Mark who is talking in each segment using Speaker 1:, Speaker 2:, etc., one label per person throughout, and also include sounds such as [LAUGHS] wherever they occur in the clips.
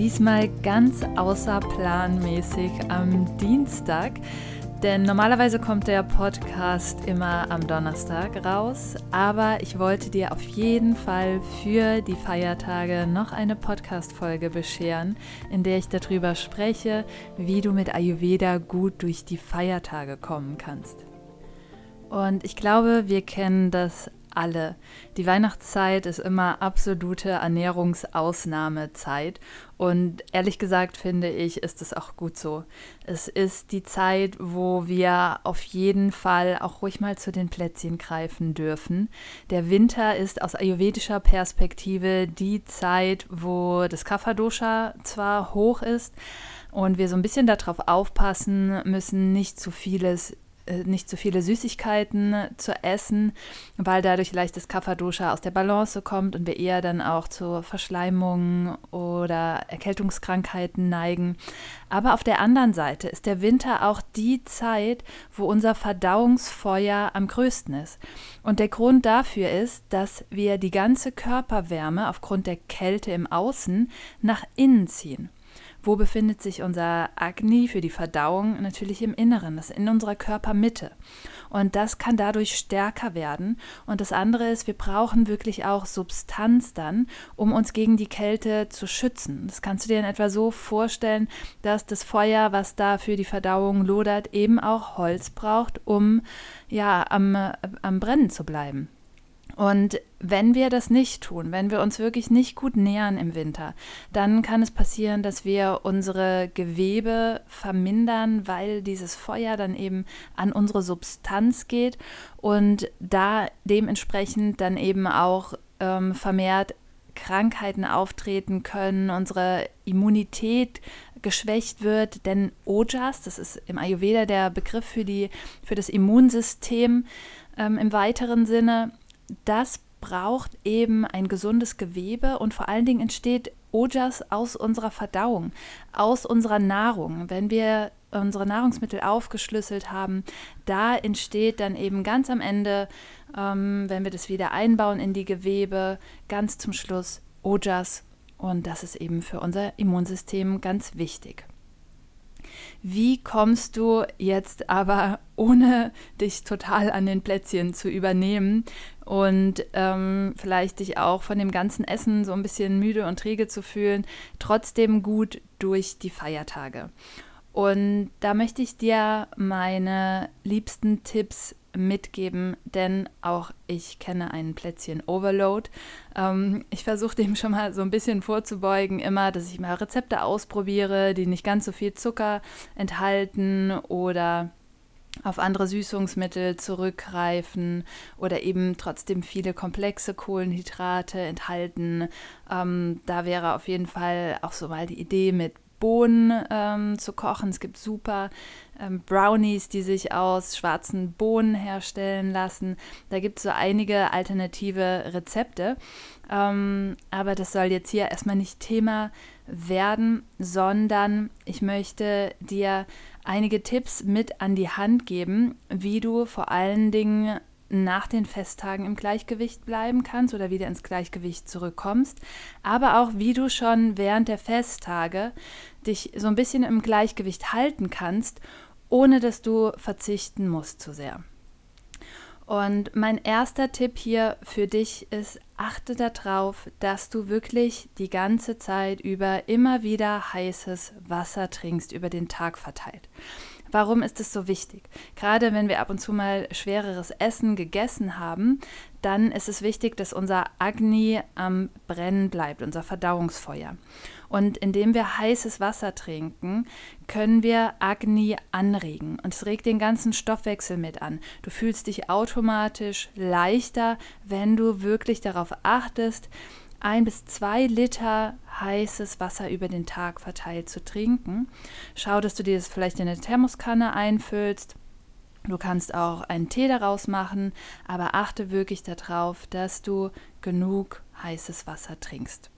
Speaker 1: Diesmal ganz außerplanmäßig am Dienstag, denn normalerweise kommt der Podcast immer am Donnerstag raus, aber ich wollte dir auf jeden Fall für die Feiertage noch eine Podcast-Folge bescheren, in der ich darüber spreche, wie du mit Ayurveda gut durch die Feiertage kommen kannst. Und ich glaube, wir kennen das alle. Die Weihnachtszeit ist immer absolute Ernährungsausnahmezeit. Und ehrlich gesagt finde ich, ist es auch gut so. Es ist die Zeit, wo wir auf jeden Fall auch ruhig mal zu den Plätzchen greifen dürfen. Der Winter ist aus ayurvedischer Perspektive die Zeit, wo das Kapha-Dosha zwar hoch ist, und wir so ein bisschen darauf aufpassen müssen, nicht zu vieles nicht zu viele Süßigkeiten zu essen, weil dadurch leicht das Kapha-Dosha aus der Balance kommt und wir eher dann auch zu Verschleimungen oder Erkältungskrankheiten neigen. Aber auf der anderen Seite ist der Winter auch die Zeit, wo unser Verdauungsfeuer am größten ist. Und der Grund dafür ist, dass wir die ganze Körperwärme aufgrund der Kälte im Außen nach innen ziehen. Wo befindet sich unser Agni für die Verdauung? Natürlich im Inneren, das ist in unserer Körpermitte. Und das kann dadurch stärker werden. Und das andere ist, wir brauchen wirklich auch Substanz dann, um uns gegen die Kälte zu schützen. Das kannst du dir in etwa so vorstellen, dass das Feuer, was da für die Verdauung lodert, eben auch Holz braucht, um ja am, am Brennen zu bleiben. Und wenn wir das nicht tun, wenn wir uns wirklich nicht gut nähern im Winter, dann kann es passieren, dass wir unsere Gewebe vermindern, weil dieses Feuer dann eben an unsere Substanz geht und da dementsprechend dann eben auch ähm, vermehrt Krankheiten auftreten können, unsere Immunität geschwächt wird, denn Ojas, das ist im Ayurveda der Begriff für, die, für das Immunsystem ähm, im weiteren Sinne, das braucht eben ein gesundes Gewebe und vor allen Dingen entsteht Ojas aus unserer Verdauung, aus unserer Nahrung. Wenn wir unsere Nahrungsmittel aufgeschlüsselt haben, da entsteht dann eben ganz am Ende, ähm, wenn wir das wieder einbauen in die Gewebe, ganz zum Schluss Ojas und das ist eben für unser Immunsystem ganz wichtig. Wie kommst du jetzt aber, ohne dich total an den Plätzchen zu übernehmen und ähm, vielleicht dich auch von dem ganzen Essen so ein bisschen müde und träge zu fühlen, trotzdem gut durch die Feiertage? Und da möchte ich dir meine liebsten Tipps mitgeben, denn auch ich kenne einen Plätzchen Overload. Ähm, ich versuche dem schon mal so ein bisschen vorzubeugen, immer, dass ich mal Rezepte ausprobiere, die nicht ganz so viel Zucker enthalten oder auf andere Süßungsmittel zurückgreifen oder eben trotzdem viele komplexe Kohlenhydrate enthalten. Ähm, da wäre auf jeden Fall auch so mal die Idee mit Bohnen ähm, zu kochen. Es gibt super ähm, Brownies, die sich aus schwarzen Bohnen herstellen lassen. Da gibt es so einige alternative Rezepte. Ähm, aber das soll jetzt hier erstmal nicht Thema werden, sondern ich möchte dir einige Tipps mit an die Hand geben, wie du vor allen Dingen nach den Festtagen im Gleichgewicht bleiben kannst oder wieder ins Gleichgewicht zurückkommst, aber auch wie du schon während der Festtage dich so ein bisschen im Gleichgewicht halten kannst, ohne dass du verzichten musst zu sehr. Und mein erster Tipp hier für dich ist, achte darauf, dass du wirklich die ganze Zeit über immer wieder heißes Wasser trinkst, über den Tag verteilt. Warum ist es so wichtig? Gerade wenn wir ab und zu mal schwereres Essen gegessen haben, dann ist es wichtig, dass unser Agni am Brennen bleibt, unser Verdauungsfeuer. Und indem wir heißes Wasser trinken, können wir Agni anregen. Und es regt den ganzen Stoffwechsel mit an. Du fühlst dich automatisch leichter, wenn du wirklich darauf achtest, ein bis zwei Liter heißes Wasser über den Tag verteilt zu trinken. Schau, dass du dir das vielleicht in eine Thermoskanne einfüllst. Du kannst auch einen Tee daraus machen, aber achte wirklich darauf, dass du genug heißes Wasser trinkst.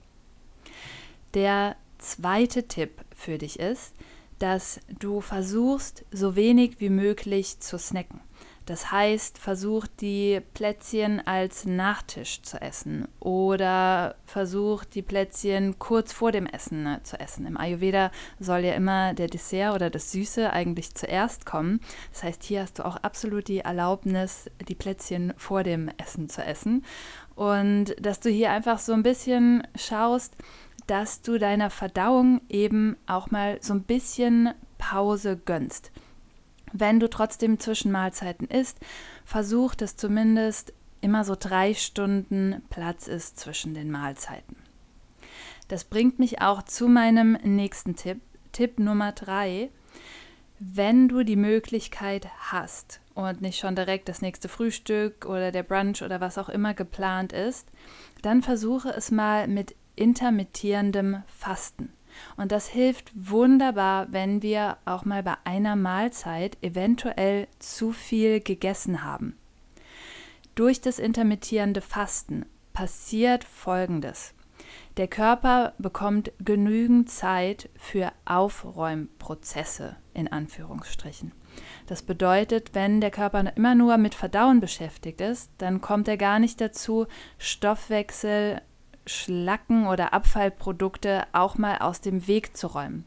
Speaker 1: Der zweite Tipp für dich ist, dass du versuchst, so wenig wie möglich zu snacken. Das heißt, versuch die Plätzchen als Nachtisch zu essen oder versuch die Plätzchen kurz vor dem Essen ne, zu essen. Im Ayurveda soll ja immer der Dessert oder das Süße eigentlich zuerst kommen. Das heißt, hier hast du auch absolut die Erlaubnis, die Plätzchen vor dem Essen zu essen. Und dass du hier einfach so ein bisschen schaust, dass du deiner Verdauung eben auch mal so ein bisschen Pause gönnst. Wenn du trotzdem zwischen Mahlzeiten isst, versuch, dass zumindest immer so drei Stunden Platz ist zwischen den Mahlzeiten. Das bringt mich auch zu meinem nächsten Tipp, Tipp Nummer drei. Wenn du die Möglichkeit hast und nicht schon direkt das nächste Frühstück oder der Brunch oder was auch immer geplant ist, dann versuche es mal mit intermittierendem Fasten. Und das hilft wunderbar, wenn wir auch mal bei einer Mahlzeit eventuell zu viel gegessen haben. Durch das intermittierende Fasten passiert Folgendes. Der Körper bekommt genügend Zeit für Aufräumprozesse in Anführungsstrichen. Das bedeutet, wenn der Körper immer nur mit Verdauen beschäftigt ist, dann kommt er gar nicht dazu, Stoffwechsel Schlacken oder Abfallprodukte auch mal aus dem Weg zu räumen.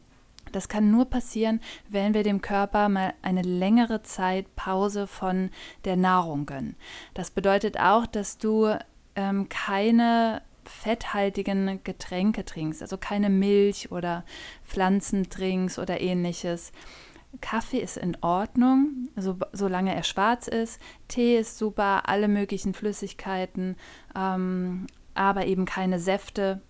Speaker 1: Das kann nur passieren, wenn wir dem Körper mal eine längere Zeit Pause von der Nahrung gönnen. Das bedeutet auch, dass du ähm, keine fetthaltigen Getränke trinkst, also keine Milch oder Pflanzendrinks oder ähnliches. Kaffee ist in Ordnung, so, solange er schwarz ist. Tee ist super, alle möglichen Flüssigkeiten, ähm, aber eben keine Säfte.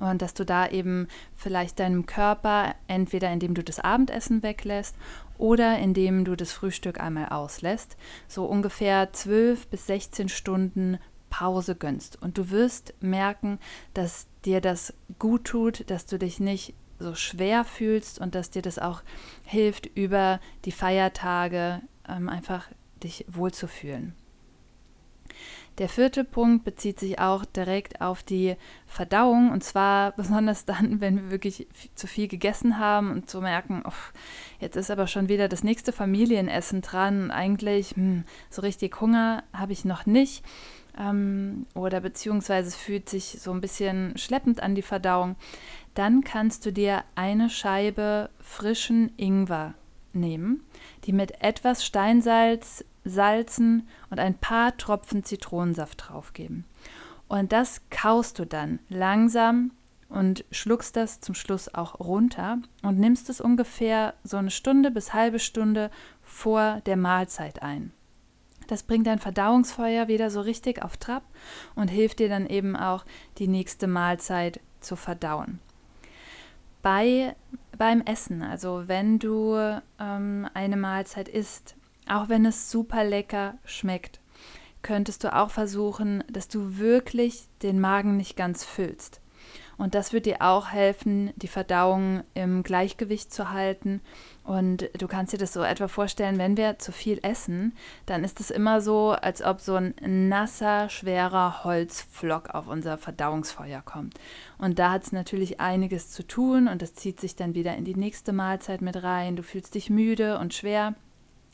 Speaker 1: Und dass du da eben vielleicht deinem Körper, entweder indem du das Abendessen weglässt oder indem du das Frühstück einmal auslässt, so ungefähr 12 bis 16 Stunden Pause gönnst. Und du wirst merken, dass dir das gut tut, dass du dich nicht so schwer fühlst und dass dir das auch hilft, über die Feiertage ähm, einfach dich wohlzufühlen. Der vierte Punkt bezieht sich auch direkt auf die Verdauung und zwar [LAUGHS] besonders dann, wenn wir wirklich zu viel gegessen haben und zu merken, oh, jetzt ist aber schon wieder das nächste Familienessen dran. Eigentlich hm, so richtig Hunger habe ich noch nicht ähm, oder beziehungsweise fühlt sich so ein bisschen schleppend an die Verdauung. Dann kannst du dir eine Scheibe frischen Ingwer nehmen, die mit etwas Steinsalz salzen und ein paar Tropfen Zitronensaft draufgeben. Und das kaust du dann langsam und schluckst das zum Schluss auch runter und nimmst es ungefähr so eine Stunde bis halbe Stunde vor der Mahlzeit ein. Das bringt dein Verdauungsfeuer wieder so richtig auf Trab und hilft dir dann eben auch, die nächste Mahlzeit zu verdauen. Bei, beim Essen, also wenn du ähm, eine Mahlzeit isst, auch wenn es super lecker schmeckt, könntest du auch versuchen, dass du wirklich den Magen nicht ganz füllst. Und das wird dir auch helfen, die Verdauung im Gleichgewicht zu halten. Und du kannst dir das so etwa vorstellen, wenn wir zu viel essen, dann ist es immer so, als ob so ein nasser, schwerer Holzflock auf unser Verdauungsfeuer kommt. Und da hat es natürlich einiges zu tun und das zieht sich dann wieder in die nächste Mahlzeit mit rein. Du fühlst dich müde und schwer.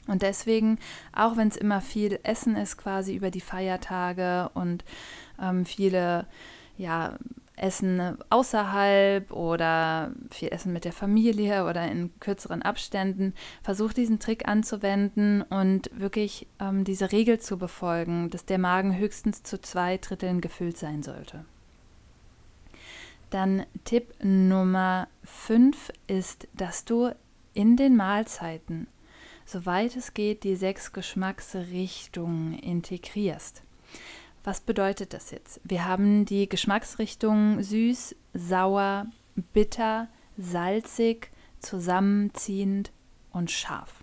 Speaker 1: Und deswegen, auch wenn es immer viel Essen ist, quasi über die Feiertage und ähm, viele, ja, Essen außerhalb oder viel Essen mit der Familie oder in kürzeren Abständen. Versuch diesen Trick anzuwenden und wirklich ähm, diese Regel zu befolgen, dass der Magen höchstens zu zwei Dritteln gefüllt sein sollte. Dann Tipp Nummer 5 ist, dass du in den Mahlzeiten soweit es geht, die sechs Geschmacksrichtungen integrierst. Was bedeutet das jetzt? Wir haben die Geschmacksrichtungen süß, sauer, bitter, salzig, zusammenziehend und scharf.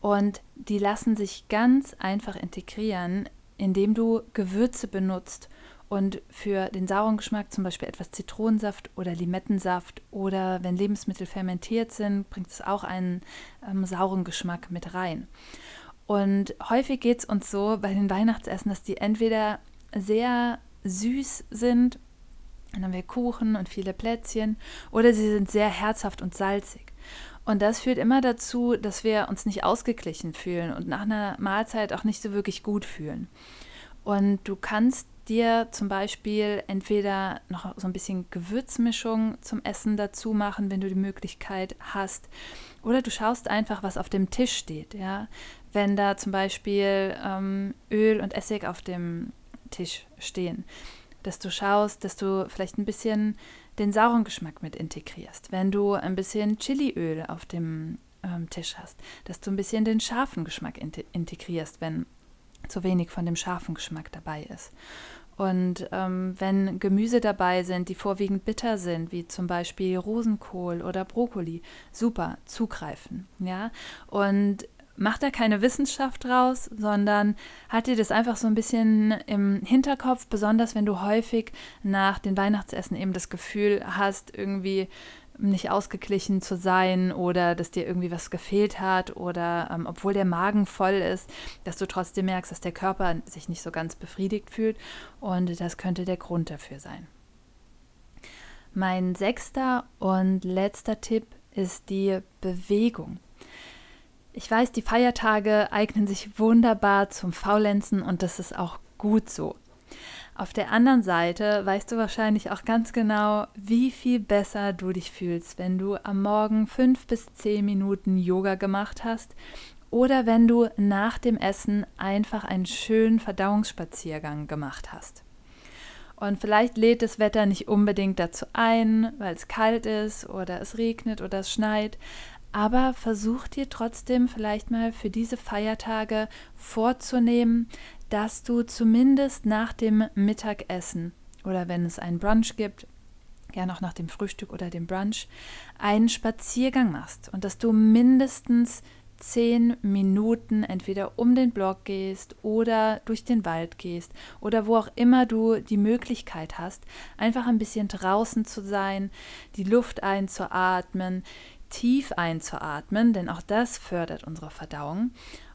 Speaker 1: Und die lassen sich ganz einfach integrieren, indem du Gewürze benutzt Und für den sauren Geschmack zum Beispiel etwas Zitronensaft oder Limettensaft oder wenn Lebensmittel fermentiert sind, bringt es auch einen ähm, sauren Geschmack mit rein. Und häufig geht es uns so bei den Weihnachtsessen, dass die entweder sehr süß sind, dann haben wir Kuchen und viele Plätzchen, oder sie sind sehr herzhaft und salzig. Und das führt immer dazu, dass wir uns nicht ausgeglichen fühlen und nach einer Mahlzeit auch nicht so wirklich gut fühlen. Und du kannst dir zum Beispiel entweder noch so ein bisschen Gewürzmischung zum Essen dazu machen, wenn du die Möglichkeit hast. Oder du schaust einfach, was auf dem Tisch steht. Ja? Wenn da zum Beispiel ähm, Öl und Essig auf dem Tisch stehen, dass du schaust, dass du vielleicht ein bisschen den sauren Geschmack mit integrierst. Wenn du ein bisschen Chiliöl auf dem ähm, Tisch hast, dass du ein bisschen den scharfen Geschmack integrierst, wenn zu wenig von dem scharfen Geschmack dabei ist. Und ähm, wenn Gemüse dabei sind, die vorwiegend bitter sind, wie zum Beispiel Rosenkohl oder Brokkoli, super, zugreifen. Ja? Und mach da keine Wissenschaft draus, sondern hat dir das einfach so ein bisschen im Hinterkopf, besonders wenn du häufig nach den Weihnachtsessen eben das Gefühl hast, irgendwie nicht ausgeglichen zu sein oder dass dir irgendwie was gefehlt hat oder ähm, obwohl der Magen voll ist, dass du trotzdem merkst, dass der Körper sich nicht so ganz befriedigt fühlt und das könnte der Grund dafür sein. Mein sechster und letzter Tipp ist die Bewegung. Ich weiß, die Feiertage eignen sich wunderbar zum Faulenzen und das ist auch gut so. Auf der anderen Seite weißt du wahrscheinlich auch ganz genau, wie viel besser du dich fühlst, wenn du am Morgen fünf bis zehn Minuten Yoga gemacht hast oder wenn du nach dem Essen einfach einen schönen Verdauungsspaziergang gemacht hast. Und vielleicht lädt das Wetter nicht unbedingt dazu ein, weil es kalt ist oder es regnet oder es schneit, aber versuch dir trotzdem vielleicht mal für diese Feiertage vorzunehmen, dass du zumindest nach dem Mittagessen oder wenn es einen Brunch gibt, gerne auch nach dem Frühstück oder dem Brunch, einen Spaziergang machst und dass du mindestens zehn Minuten entweder um den Block gehst oder durch den Wald gehst oder wo auch immer du die Möglichkeit hast, einfach ein bisschen draußen zu sein, die Luft einzuatmen, tief einzuatmen, denn auch das fördert unsere Verdauung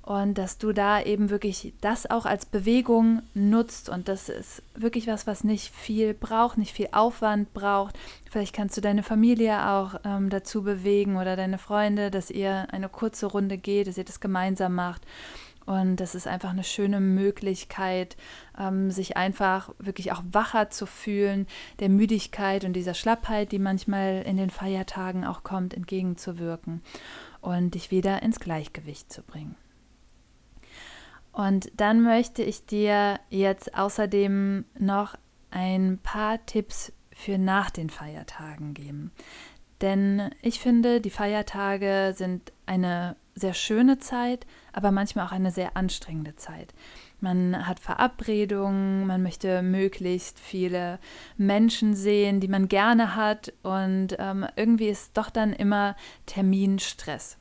Speaker 1: und dass du da eben wirklich das auch als Bewegung nutzt und das ist wirklich was, was nicht viel braucht, nicht viel Aufwand braucht. Vielleicht kannst du deine Familie auch ähm, dazu bewegen oder deine Freunde, dass ihr eine kurze Runde geht, dass ihr das gemeinsam macht. Und das ist einfach eine schöne Möglichkeit, ähm, sich einfach wirklich auch wacher zu fühlen, der Müdigkeit und dieser Schlappheit, die manchmal in den Feiertagen auch kommt, entgegenzuwirken und dich wieder ins Gleichgewicht zu bringen. Und dann möchte ich dir jetzt außerdem noch ein paar Tipps für nach den Feiertagen geben. Denn ich finde, die Feiertage sind eine sehr schöne Zeit, aber manchmal auch eine sehr anstrengende Zeit. Man hat Verabredungen, man möchte möglichst viele Menschen sehen, die man gerne hat und ähm, irgendwie ist doch dann immer Terminstress.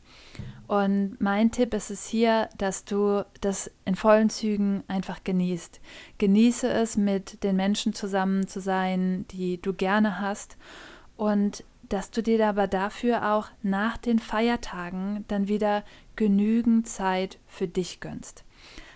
Speaker 1: Und mein Tipp ist es hier, dass du das in vollen Zügen einfach genießt. Genieße es, mit den Menschen zusammen zu sein, die du gerne hast. Und dass du dir aber dafür auch nach den Feiertagen dann wieder genügend Zeit für dich gönnst.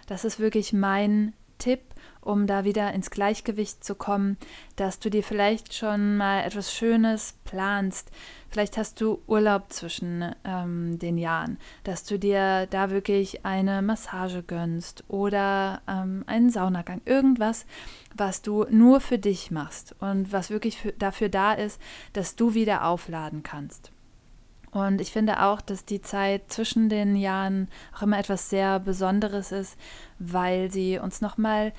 Speaker 1: Das ist wirklich mein Tipp, um da wieder ins Gleichgewicht zu kommen, dass du dir vielleicht schon mal etwas Schönes planst. Vielleicht hast du Urlaub zwischen ähm, den Jahren, dass du dir da wirklich eine Massage gönnst oder ähm, einen Saunagang. Irgendwas, was du nur für dich machst und was wirklich für, dafür da ist, dass du wieder aufladen kannst. Und ich finde auch, dass die Zeit zwischen den Jahren auch immer etwas sehr Besonderes ist, weil sie uns nochmal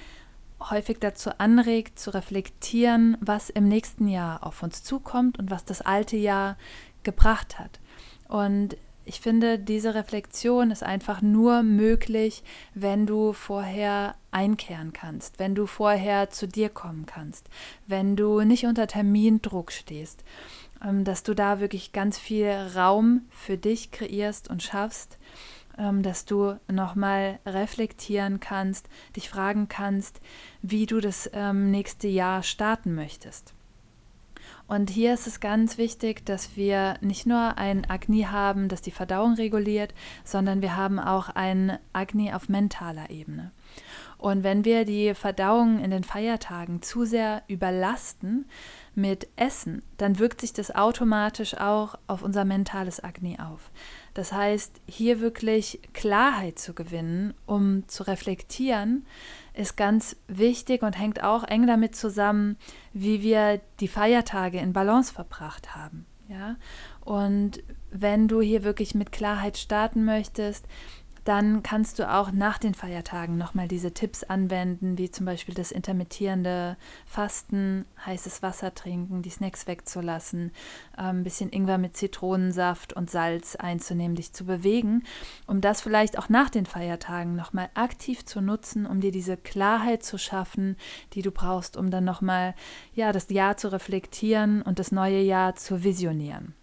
Speaker 1: häufig dazu anregt, zu reflektieren, was im nächsten Jahr auf uns zukommt und was das alte Jahr gebracht hat. Und ich finde, diese Reflexion ist einfach nur möglich, wenn du vorher einkehren kannst, wenn du vorher zu dir kommen kannst, wenn du nicht unter Termindruck stehst. Ähm, dass du da wirklich ganz viel Raum für dich kreierst und schaffst, dass du nochmal reflektieren kannst, dich fragen kannst, wie du das ähm, nächste Jahr starten möchtest. Und hier ist es ganz wichtig, dass wir nicht nur ein Agni haben, das die Verdauung reguliert, sondern wir haben auch ein Agni auf mentaler Ebene. Und wenn wir die Verdauung in den Feiertagen zu sehr überlasten mit Essen, dann wirkt sich das automatisch auch auf unser mentales Agni auf. Das heißt, hier wirklich Klarheit zu gewinnen, um zu reflektieren, ist ganz wichtig und hängt auch eng damit zusammen, wie wir die Feiertage in Balance verbracht haben. Ja? Und wenn du hier wirklich mit Klarheit starten möchtest, dann kannst du auch nach den Feiertagen nochmal diese Tipps anwenden, wie zum Beispiel das intermittierende Fasten, heißes Wasser trinken, die Snacks wegzulassen, äh, ein bisschen Ingwer mit Zitronensaft und Salz einzunehmen, dich zu bewegen, um das vielleicht auch nach den Feiertagen nochmal aktiv zu nutzen, um dir diese Klarheit zu schaffen, die du brauchst, um dann nochmal ja, das Jahr zu reflektieren und das neue Jahr zu visionieren.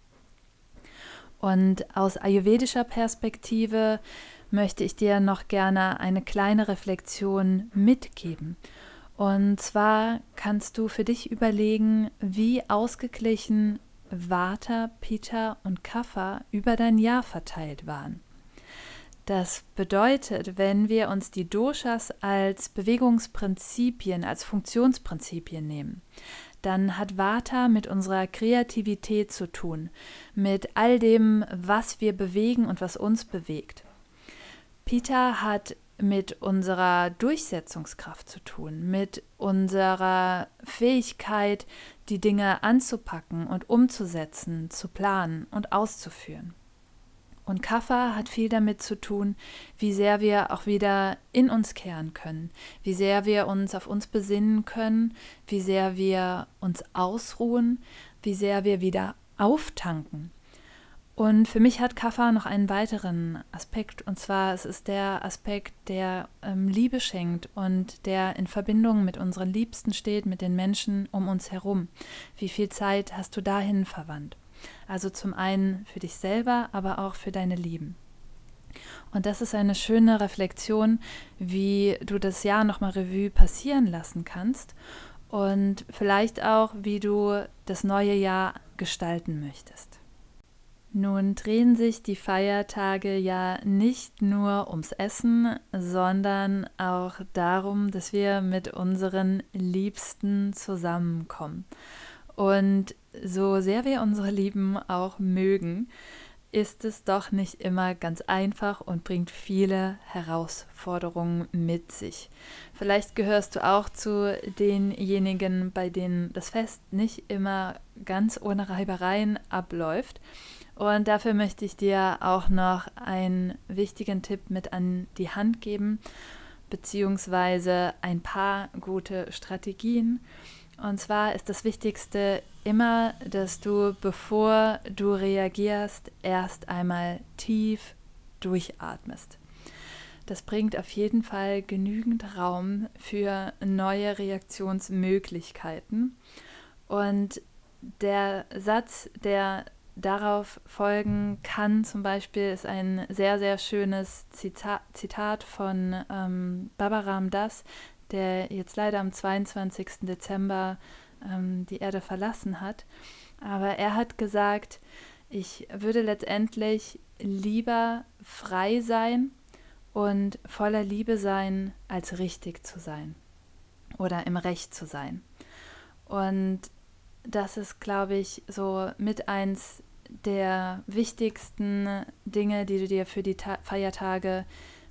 Speaker 1: Und aus ayurvedischer Perspektive möchte ich dir noch gerne eine kleine Reflexion mitgeben. Und zwar kannst du für dich überlegen, wie ausgeglichen Vata, Pitta und Kapha über dein Jahr verteilt waren. Das bedeutet, wenn wir uns die Doshas als Bewegungsprinzipien, als Funktionsprinzipien nehmen, dann hat Vata mit unserer Kreativität zu tun, mit all dem, was wir bewegen und was uns bewegt. Peter hat mit unserer Durchsetzungskraft zu tun, mit unserer Fähigkeit, die Dinge anzupacken und umzusetzen, zu planen und auszuführen. Und Kaffa hat viel damit zu tun, wie sehr wir auch wieder in uns kehren können, wie sehr wir uns auf uns besinnen können, wie sehr wir uns ausruhen, wie sehr wir wieder auftanken. Und für mich hat Kaffa noch einen weiteren Aspekt, und zwar es ist der Aspekt, der ähm, Liebe schenkt und der in Verbindung mit unseren Liebsten steht, mit den Menschen um uns herum. Wie viel Zeit hast du dahin verwandt? Also zum einen für dich selber, aber auch für deine Lieben. Und das ist eine schöne Reflexion, wie du das Jahr nochmal Revue passieren lassen kannst und vielleicht auch, wie du das neue Jahr gestalten möchtest. Nun drehen sich die Feiertage ja nicht nur ums Essen, sondern auch darum, dass wir mit unseren Liebsten zusammenkommen. Und so sehr wir unsere Lieben auch mögen, ist es doch nicht immer ganz einfach und bringt viele Herausforderungen mit sich. Vielleicht gehörst du auch zu denjenigen, bei denen das Fest nicht immer ganz ohne Reibereien abläuft. Und dafür möchte ich dir auch noch einen wichtigen Tipp mit an die Hand geben, beziehungsweise ein paar gute Strategien. Und zwar ist das Wichtigste immer, dass du, bevor du reagierst, erst einmal tief durchatmest. Das bringt auf jeden Fall genügend Raum für neue Reaktionsmöglichkeiten. Und der Satz, der darauf folgen kann, zum Beispiel, ist ein sehr, sehr schönes Zita Zitat von ähm, Babaram Das, der jetzt leider am 22. Dezember ähm, die Erde verlassen hat. Aber er hat gesagt, ich würde letztendlich lieber frei sein und voller Liebe sein, als richtig zu sein oder im Recht zu sein. Und das ist, glaube ich, so mit eins der wichtigsten Dinge, die du dir für die Ta Feiertage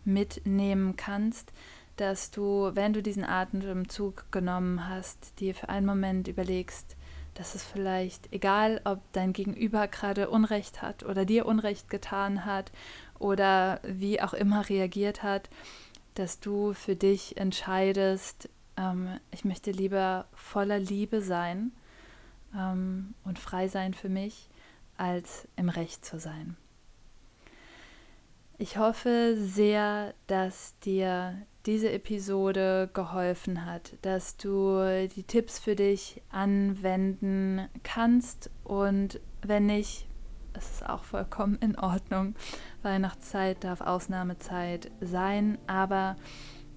Speaker 1: mitnehmen kannst, dass du, wenn du diesen Atemzug genommen hast, dir für einen Moment überlegst, dass es vielleicht, egal ob dein Gegenüber gerade Unrecht hat oder dir Unrecht getan hat oder wie auch immer reagiert hat, dass du für dich entscheidest, ähm, ich möchte lieber voller Liebe sein ähm, und frei sein für mich als im Recht zu sein. Ich hoffe sehr, dass dir diese Episode geholfen hat, dass du die Tipps für dich anwenden kannst und wenn nicht, es ist auch vollkommen in Ordnung. Weihnachtszeit darf Ausnahmezeit sein, aber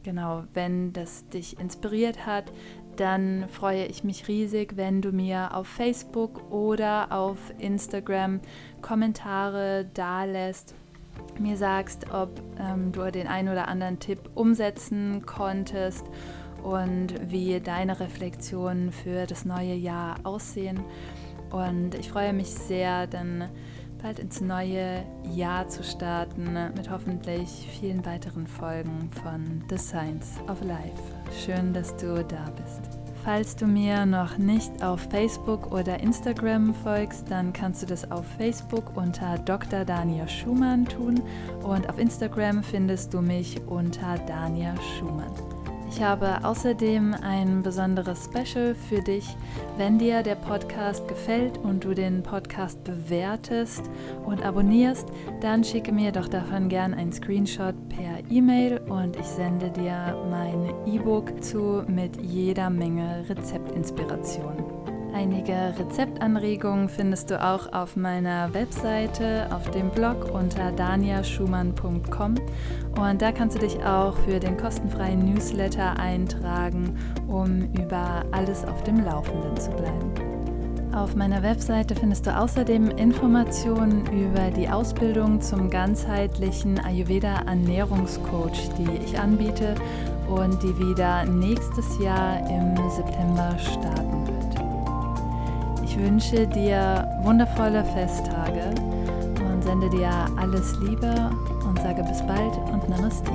Speaker 1: genau, wenn das dich inspiriert hat, dann freue ich mich riesig, wenn du mir auf Facebook oder auf Instagram Kommentare dalässt, mir sagst, ob ähm, du den einen oder anderen Tipp umsetzen konntest und wie deine Reflexionen für das neue Jahr aussehen. Und ich freue mich sehr, dann bald ins neue Jahr zu starten mit hoffentlich vielen weiteren Folgen von The Science of Life. Schön, dass du da bist. Falls du mir noch nicht auf Facebook oder Instagram folgst, dann kannst du das auf Facebook unter Dr. Dania Schumann tun und auf Instagram findest du mich unter Dania Schumann. Ich habe außerdem ein besonderes Special für dich. Wenn dir der Podcast gefällt und du den Podcast bewertest und abonnierst, dann schicke mir doch davon gern einen Screenshot per E-Mail und ich sende dir mein E-Book zu mit jeder Menge Rezeptinspiration. Einige Rezeptanregungen findest du auch auf meiner Webseite, auf dem Blog unter daniaschumann.com und da kannst du dich auch für den kostenfreien Newsletter eintragen, um über alles auf dem Laufenden zu bleiben. Auf meiner Webseite findest du außerdem Informationen über die Ausbildung zum ganzheitlichen Ayurveda Ernährungscoach, die ich anbiete und die wieder nächstes Jahr im September starten wird. Ich wünsche dir wundervolle Festtage und sende dir alles Liebe und sage bis bald und Namaste.